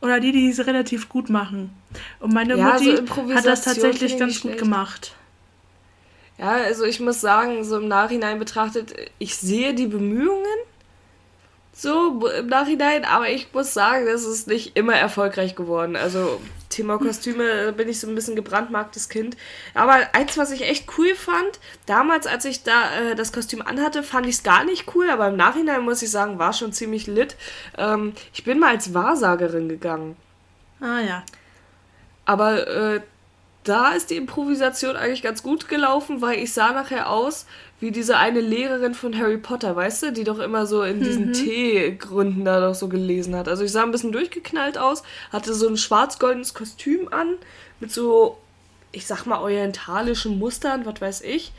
oder die, die es relativ gut machen. Und meine ja, Mutti so hat das tatsächlich ganz gut gemacht. Ja, also ich muss sagen, so im Nachhinein betrachtet, ich sehe die Bemühungen so im Nachhinein, aber ich muss sagen, das ist nicht immer erfolgreich geworden. Also Thema Kostüme bin ich so ein bisschen gebrandmarktes Kind. Aber eins, was ich echt cool fand, damals, als ich da äh, das Kostüm anhatte, fand ich es gar nicht cool, aber im Nachhinein muss ich sagen, war schon ziemlich lit. Ähm, ich bin mal als Wahrsagerin gegangen. Ah ja. Aber äh, da ist die Improvisation eigentlich ganz gut gelaufen, weil ich sah nachher aus wie diese eine Lehrerin von Harry Potter, weißt du, die doch immer so in diesen mhm. Teegründen da doch so gelesen hat. Also ich sah ein bisschen durchgeknallt aus, hatte so ein schwarz-goldenes Kostüm an, mit so, ich sag mal, orientalischen Mustern, was weiß ich.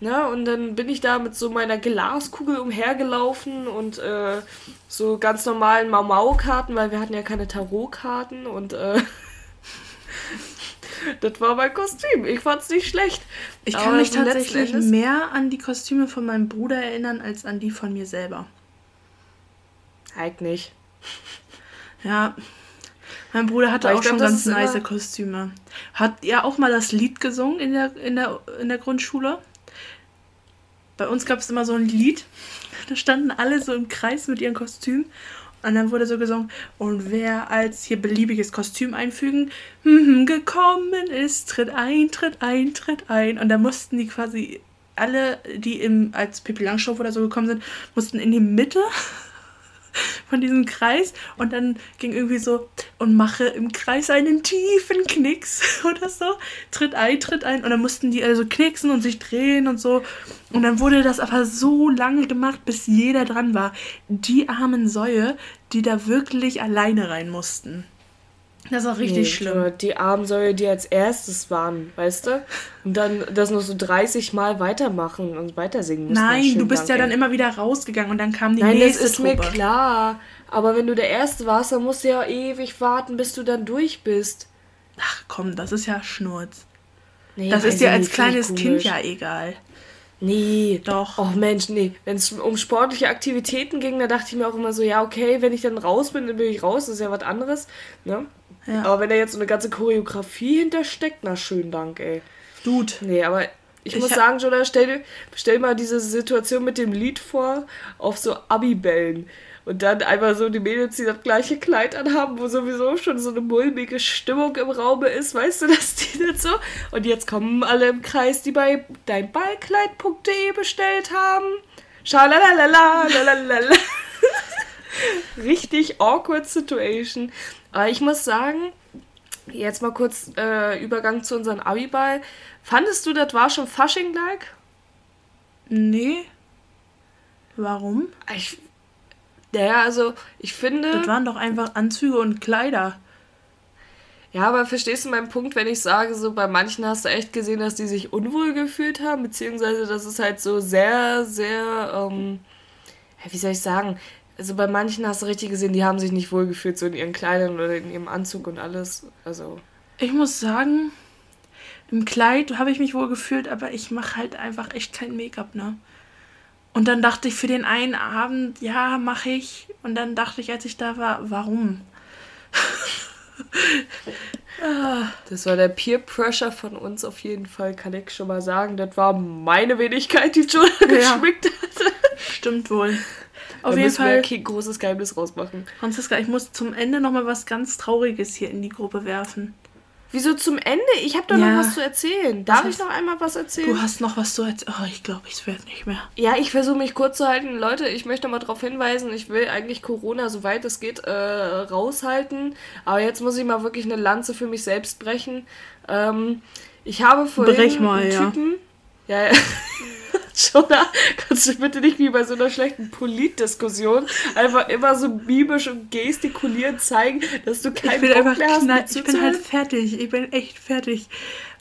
Ne? Und dann bin ich da mit so meiner Glaskugel umhergelaufen und äh, so ganz normalen Mau-Mau-Karten, weil wir hatten ja keine Tarotkarten und äh, das war mein Kostüm. Ich fand's nicht schlecht. Ich kann Aber mich tatsächlich mehr an die Kostüme von meinem Bruder erinnern als an die von mir selber. Halt nicht. Ja. Mein Bruder hatte auch glaub, schon ganz nice Kostüme. Hat er auch mal das Lied gesungen in der, in der, in der Grundschule? Bei uns gab es immer so ein Lied. Da standen alle so im Kreis mit ihren Kostümen und dann wurde so gesungen, und wer als hier beliebiges Kostüm einfügen hm, gekommen ist, tritt ein, tritt ein, tritt ein. Und da mussten die quasi alle, die im, als Pippi Langstrumpf oder so gekommen sind, mussten in die Mitte von diesem Kreis und dann ging irgendwie so und mache im Kreis einen tiefen Knicks oder so. Tritt ein, tritt ein und dann mussten die also knicksen und sich drehen und so. Und dann wurde das aber so lange gemacht, bis jeder dran war. Die armen Säue, die da wirklich alleine rein mussten. Das war richtig Nee, schlimm. Die Armsäue, die als erstes waren, weißt du? Und dann das noch so 30 Mal weitermachen und weitersingen müssen. Nein, du bist ja dann immer wieder rausgegangen und dann kam die Nein, das nächste ist mir Truppe. klar. Aber wenn du der Erste warst, dann musst du ja ewig warten, bis du dann durch bist. Ach komm, das ist ja Schnurz. Nee, Das ist dir als kleines Kind ja egal. Nee. Doch. Oh Mensch, nee. Wenn es um sportliche Aktivitäten ging, da dachte ich mir auch immer so, ja, okay, wenn ich dann raus bin, dann bin ich raus, das ist ja was anderes. Ne? Ja. Aber wenn da jetzt so eine ganze Choreografie hintersteckt, na schönen Dank, ey. Dude. Nee, aber ich, Ich muss sagen, Jonah, stell, stell mal diese Situation mit dem Lied vor auf so Abibällen. Und dann einmal so die Mädels, die das gleiche Kleid anhaben, wo sowieso schon so eine mulmige Stimmung im Raume ist, weißt du, dass die das so. Und jetzt kommen alle im Kreis, die bei deinballkleid.de bestellt haben. Schalalala, lalalala. Richtig awkward Situation. Aber ich muss sagen, jetzt mal kurz äh, Übergang zu unserem Abiball. Fandest du, das war schon Fasching-like? Nee. Warum? Ich, naja, also ich finde. Das waren doch einfach Anzüge und Kleider. Ja, aber verstehst du meinen Punkt, wenn ich sage, so bei manchen hast du echt gesehen, dass die sich unwohl gefühlt haben, beziehungsweise dass es halt so sehr, sehr, ähm, wie soll ich sagen, also bei manchen hast du richtig gesehen, die haben sich nicht wohl gefühlt, so in ihren Kleidern oder in ihrem Anzug und alles. Also, Ich muss sagen, im Kleid habe ich mich wohl gefühlt, aber ich mache halt einfach echt kein Make-up, ne? Und dann dachte ich für den einen Abend, ja, mache ich. Und dann dachte ich, als ich da war, warum? das war der Peer Pressure von uns auf jeden Fall, kann ich schon mal sagen. Das war meine Wenigkeit, die Jonah geschmückt hat. Stimmt wohl. Da Auf jeden müssen wir Fall, kein großes Geheimnis rausmachen. Franziska, ich muss zum Ende nochmal was ganz Trauriges hier in die Gruppe werfen. Wieso zum Ende? Ich habe doch Ja. noch was zu erzählen. Darf Was ich noch einmal was erzählen? Du hast noch was zu erzählen. Oh, ich glaube, ich werde nicht mehr. Ja, ich versuche mich kurz zu halten. Leute, ich möchte mal darauf hinweisen, ich will eigentlich Corona, soweit es geht, äh, raushalten. Aber jetzt muss ich mal wirklich eine Lanze für mich selbst brechen. Ähm, ich habe vorhin Brech mal, einen ja. Typen... Ja, ja. Jonah, kannst du bitte nicht wie bei so einer schlechten Politdiskussion einfach immer so mimisch und gestikulierend zeigen, dass du Ich keinen bin Bock einfach mehr hast, knall, ich bin halt fertig. Ich bin echt fertig.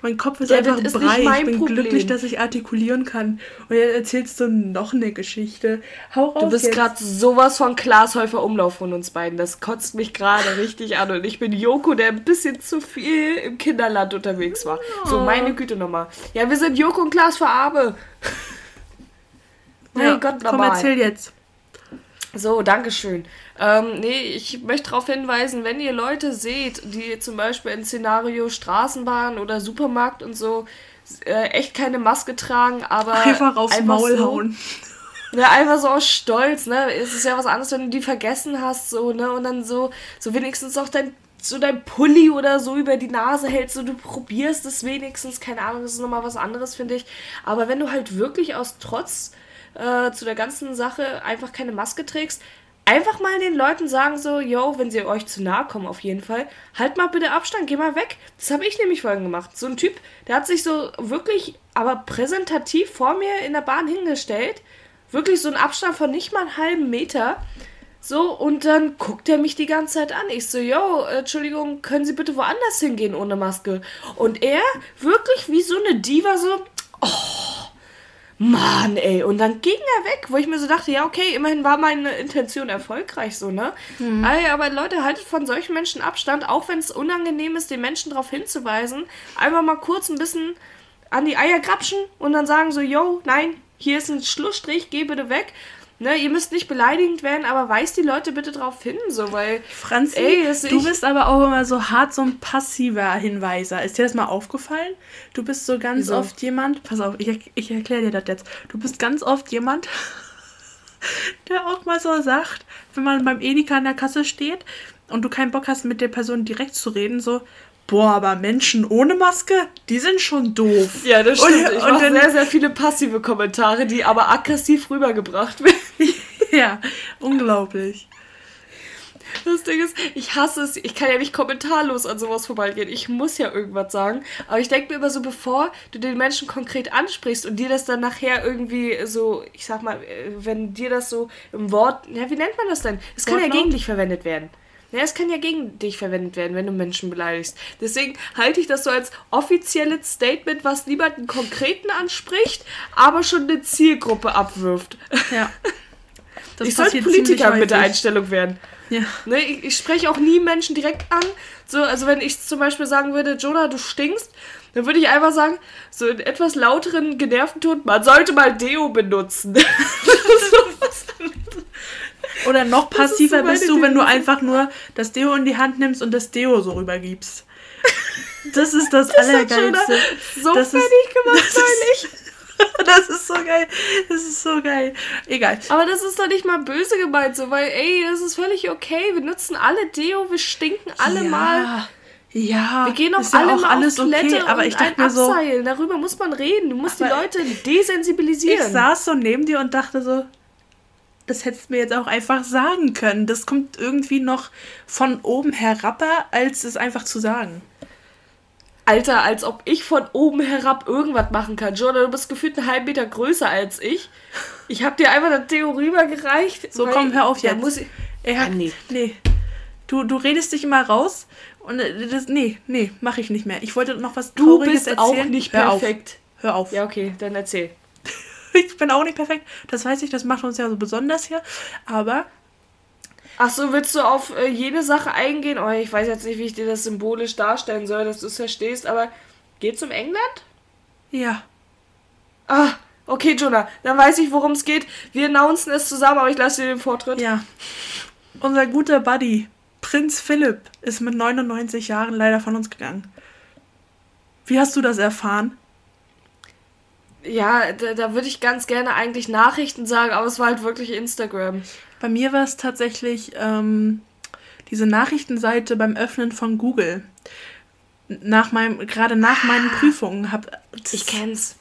Mein Kopf ist Ja, einfach ist brei. Ich bin Problem. glücklich, dass ich artikulieren kann. Und jetzt erzählst du noch eine Geschichte. Hau raus Du bist gerade sowas von Glashäufer Umlauf von uns beiden. Das kotzt mich gerade richtig an. Und ich bin Joko, der ein bisschen zu viel im Kinderland unterwegs war. So, meine Güte nochmal. Ja, wir sind Joko und Klaas für Arme. Mein ja, Gott, komm, nochmal. erzähl jetzt. So, Dankeschön. Ähm, nee, ich möchte darauf hinweisen, wenn ihr Leute seht, die zum Beispiel in Szenario Straßenbahn oder Supermarkt und so äh, echt keine Maske tragen, aber Einfach aufs Maul so, hauen. Ja, einfach so aus Stolz, ne? Es ist ja was anderes, wenn du die vergessen hast, so, ne? Und dann so, so wenigstens auch dein, so dein Pulli oder so über die Nase hältst und du probierst es wenigstens, keine Ahnung, das ist nochmal was anderes, finde ich. Aber wenn du halt wirklich aus Trotz äh, zu der ganzen Sache einfach keine Maske trägst, einfach mal den Leuten sagen so, yo, wenn sie euch zu nahe kommen auf jeden Fall, halt mal bitte Abstand, geh mal weg. Das habe ich nämlich vorhin gemacht. So ein Typ, der hat sich so wirklich, aber präsentativ vor mir in der Bahn hingestellt, wirklich so einen Abstand von nicht mal einen halben Meter. So, und dann guckt er mich die ganze Zeit an. Ich so, yo, Entschuldigung, können Sie bitte woanders hingehen ohne Maske? Und er wirklich wie so eine Diva so, oh, Mann, ey. Und dann ging er weg, wo ich mir so dachte, ja, okay, immerhin war meine Intention erfolgreich, so, ne? Ey, aber Leute, haltet von solchen Menschen Abstand, auch wenn es unangenehm ist, den Menschen darauf hinzuweisen. Einfach mal kurz ein bisschen an die Eier grapschen und dann sagen so, yo, nein, hier ist ein Schlussstrich, geh bitte weg. Ne, ihr müsst nicht beleidigend werden, aber weist die Leute bitte drauf hin, so, weil. Franzi, Ey, du bist aber auch immer so hart so ein passiver Hinweiser. Ist dir das mal aufgefallen? Du bist so ganz Wieso? oft jemand, pass auf, ich, ich erkläre dir das jetzt. Du bist ganz oft jemand, der auch mal so sagt, wenn man beim Edeka an der Kasse steht und du keinen Bock hast, mit der Person direkt zu reden, so, boah, aber Menschen ohne Maske, die sind schon doof. Ja, das Und- stimmt. ich und dann- sehr, sehr viele passive Kommentare, die aber aggressiv rübergebracht werden. ja, unglaublich. Das Ding ist, ich hasse es. Ich kann ja nicht kommentarlos an sowas vorbeigehen. Ich muss ja irgendwas sagen. Aber ich denke mir immer so, bevor du den Menschen konkret ansprichst und dir das dann nachher irgendwie so, ich sag mal, äh, wenn dir das so im Wort, ja, wie nennt man das denn? Es kann ja gegen dich verwendet werden. Ja, es kann ja gegen dich verwendet werden, wenn du Menschen beleidigst. Deswegen halte ich das so als offizielles Statement, was niemanden konkreten anspricht, aber schon eine Zielgruppe abwirft. Ja. Das ich sollte Politiker mit der Einstellung werden. Ja. Ne, ich, ich spreche auch nie Menschen direkt an. So, also wenn ich zum Beispiel sagen würde, Jonah, du stinkst, dann würde ich einfach sagen, so in etwas lauteren, genervten Ton, man sollte mal Deo benutzen. Oder noch passiver so bist du, wenn du einfach nur das Deo in die Hand nimmst und das Deo so rübergibst. Das ist das, das Allergeilste. So das fertig ist, gemacht, neulich. das ist so geil. Das ist so geil. Egal. Aber das ist doch nicht mal böse gemeint, so, weil, ey, das ist völlig okay. Wir nutzen alle Deo, wir stinken alle ja. mal. Ja, wir gehen auch alle ja auch mal alles auf Toilette okay, aber ich dachte mir so, Darüber muss man reden. Du musst die Leute desensibilisieren. Ich saß so neben dir und dachte so, das hättest du mir jetzt auch einfach sagen können. Das kommt irgendwie noch von oben herab, als es einfach zu sagen. Alter, als ob ich von oben herab irgendwas machen kann. Jordan, du bist gefühlt einen halben Meter größer als ich. Ich hab dir einfach das Deo rübergereicht. So, komm, hör auf jetzt. Muss ich, ja, ah, nee. nee. Du, du redest dich immer raus und äh, das, nee, nee, mach ich nicht mehr. Ich wollte noch was Trauriges Du bist erzählen. auch nicht perfekt. Hör auf. Hör auf. Ja, okay, dann erzähl. ich bin auch nicht perfekt. Das weiß ich, das macht uns ja so besonders hier. Aber Ach so, willst du auf äh, jede Sache eingehen? Oh, ich weiß jetzt nicht, wie ich dir das symbolisch darstellen soll, dass du es verstehst, aber geht's um England? Ja. Ah, okay, Jonah, dann weiß ich, worum es geht. Wir announcen es zusammen, aber ich lasse dir den Vortritt. Ja. Unser guter Buddy, Prinz Philipp, ist mit 99 Jahren leider von uns gegangen. Wie hast du das erfahren? Ja, da, da würde ich ganz gerne eigentlich Nachrichten sagen, aber es war halt wirklich Instagram. Bei mir war es tatsächlich ähm, diese Nachrichtenseite beim Öffnen von Google. Nach meinem, gerade nach meinen ah. Prüfungen hab. Ich kenn's.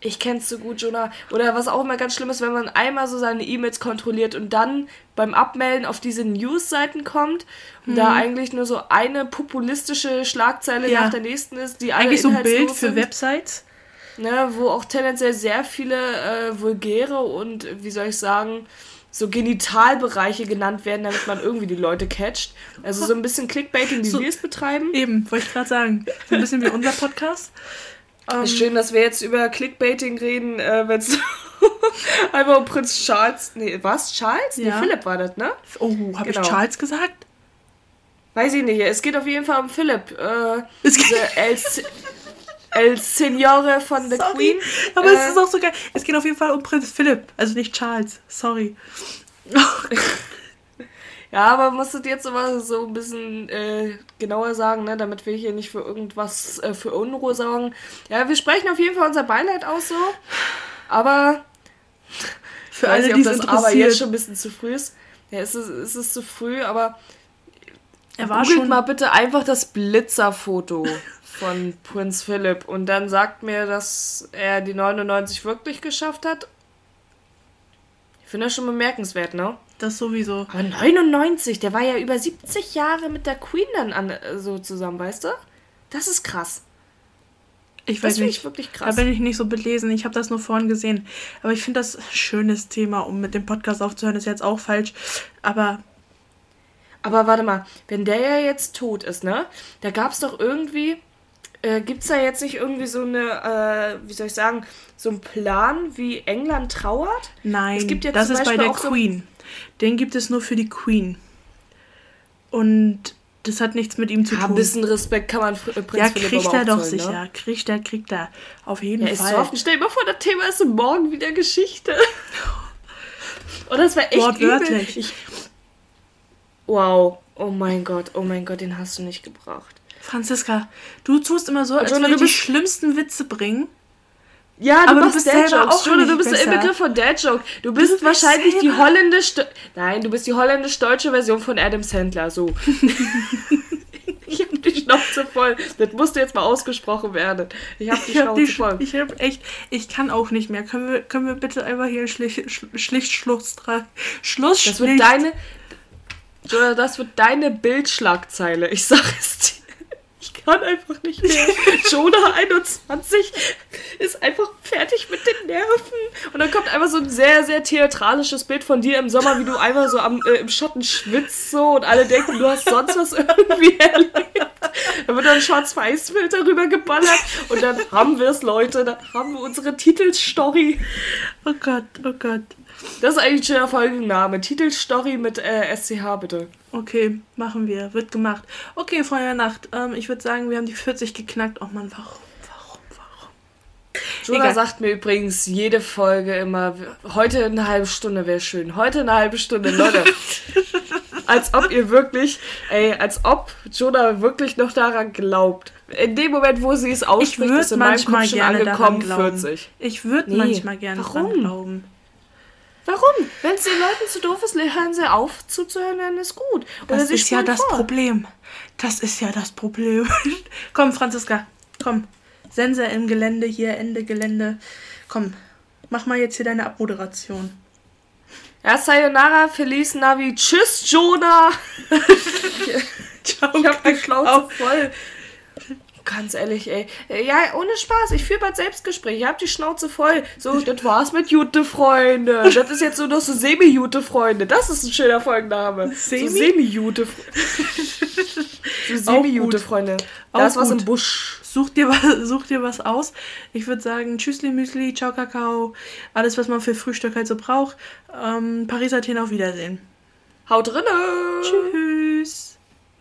Ich kenn's so gut, Jonah. Oder was auch immer ganz schlimm ist, wenn man einmal so seine E-Mails kontrolliert und dann beim Abmelden auf diese News-Seiten kommt und hm. da eigentlich nur so eine populistische Schlagzeile ja. nach der nächsten ist, die eigentlich so ein Bild für. Websites. Ne, wo auch tendenziell sehr viele äh, vulgäre und, wie soll ich sagen, so Genitalbereiche genannt werden, damit man irgendwie die Leute catcht. Also so ein bisschen Clickbaiting, wie so, wir es betreiben. Eben, wollte ich gerade sagen. So ein bisschen wie unser Podcast. Ist schön, dass wir jetzt über Clickbaiting reden, äh, wenn es einfach um Prinz Charles. Nee, was? Charles? Ja. Nee, Philipp war das, ne? Oh, habe genau. ich Charles gesagt? Weiß ich nicht. Es geht auf jeden Fall um Philipp. Äh, es geht El Signore von The Sorry. Queen. Aber äh, es ist auch so geil. Es geht auf jeden Fall um Prinz Philipp, also nicht Charles. Sorry. ja, aber musstet jetzt aber so ein bisschen äh, genauer sagen, ne, damit wir hier nicht für irgendwas äh, für Unruhe sorgen. Ja, wir sprechen auf jeden Fall unser Beileid aus so. Aber für alle, die das aber jetzt schon ein bisschen zu früh ist. Ja, es ist, es ist zu früh, aber er war Googelt schon mal bitte einfach das Blitzerfoto von Prinz Philipp und dann sagt mir, dass er die 99 wirklich geschafft hat. Ich finde das schon bemerkenswert, ne? Das sowieso. Aber 99, der war ja über 70 Jahre mit der Queen dann an, so zusammen, weißt du? Das ist krass. Ich weiß das nicht. Ich wirklich krass. Da bin ich nicht so belesen. Ich habe das nur vorhin gesehen. Aber ich finde das ein schönes Thema, um mit dem Podcast aufzuhören. Ist jetzt auch falsch. Aber. Aber warte mal, wenn der ja jetzt tot ist, ne? Da gab es doch irgendwie äh, Gibt es da jetzt nicht irgendwie so eine, äh, wie soll ich sagen, so einen Plan, wie England trauert? Nein, es gibt ja das ist Beispiel bei der Queen. So Den gibt es nur für die Queen. Und das hat nichts mit ihm zu ja, tun. Ein bisschen Respekt kann man äh, Prinz Ja, kriegt er doch zollen, sicher. Ne? Kriegt er, kriegt er. Auf jeden ja, Fall. Ist so stell dir mal vor, das Thema ist morgen wieder Geschichte. Und das war echt Wortwörtlich. Ich, wow. Oh mein Gott, oh mein Gott, den hast du nicht gebracht. Franziska, du tust immer so, als würde du die schlimmsten Witze bringen. Ja, du aber machst Dad-Jokes. Jule, du bist besser. im Begriff von Dad-Joke. Du bist, du bist wahrscheinlich selber. die holländisch... Nein, du bist die holländisch-deutsche Version von Adam Sandler, so. ich hab die Schnauze voll. Das musste jetzt mal ausgesprochen werden. Ich hab die ich Schnauze hab die, voll. Ich hab echt... Ich kann auch nicht mehr. Können wir, können wir bitte einfach hier schlicht, schlicht Schluss... Schluss... Das wird deine... Das wird deine Bildschlagzeile. Ich sag es dir. Ich kann einfach nicht mehr. Jonah 21 ist einfach fertig mit den Nerven. Und dann kommt einfach so ein sehr, sehr theatralisches Bild von dir im Sommer, wie du einfach so am, äh, im Schatten schwitzt so und alle denken, du hast sonst was irgendwie erlebt. Da wird dann ein Schwarz-Weiß-Filter rübergeballert und dann haben wir es, Leute. Dann haben wir unsere Titelstory. Oh Gott, oh Gott. Das ist eigentlich ein schöner Folgenname. Titelstory mit äh, SCH, bitte. Okay, machen wir. Wird gemacht. Okay, Freunde der Nacht. Ähm, ich würde sagen, wir haben die 40 geknackt. Oh Mann, warum? Warum? Warum? Egal. sagt mir übrigens jede Folge immer, heute eine halbe Stunde wäre schön. Heute eine halbe Stunde, Leute. als ob ihr wirklich, ey, als ob Jonah wirklich noch daran glaubt. In dem Moment, wo sie es Ich ausspricht, ist in meinem manchmal Kopf schon angekommen, glauben. 40. Ich würde Nee, manchmal gerne warum? daran glauben. Warum? Wenn es den Leuten zu doof ist, hören sie auf zuzuhören, dann ist gut. Oder Das ist ja das vor. Problem. Das ist ja das Problem. komm, Franziska, komm. Sense im Gelände, hier Ende Gelände. Komm, mach mal jetzt hier deine Abmoderation. Ja, Sayonara, Feliz Navi. Tschüss, Jonah. Ich hab die Schnauze voll. Ganz ehrlich, ey. Ja, ohne Spaß. Ich führe bald Selbstgespräch. Ich hab die Schnauze voll. So, das war's mit Jute Freunde. Das ist jetzt nur noch so Semi-Jute Freunde. Das ist ein schöner Folgenname. Semi? So Semi-Jute. so Semi-Jute. Freunde. Auch Da ist was im Busch. Such dir, was, such dir was aus. Ich würde sagen, Tschüssli, Müsli, Ciao, Kakao. Alles, was man für Frühstück halt so braucht. Ähm, Paris, Athen, auf Wiedersehen. Haut drinne. Tschüss.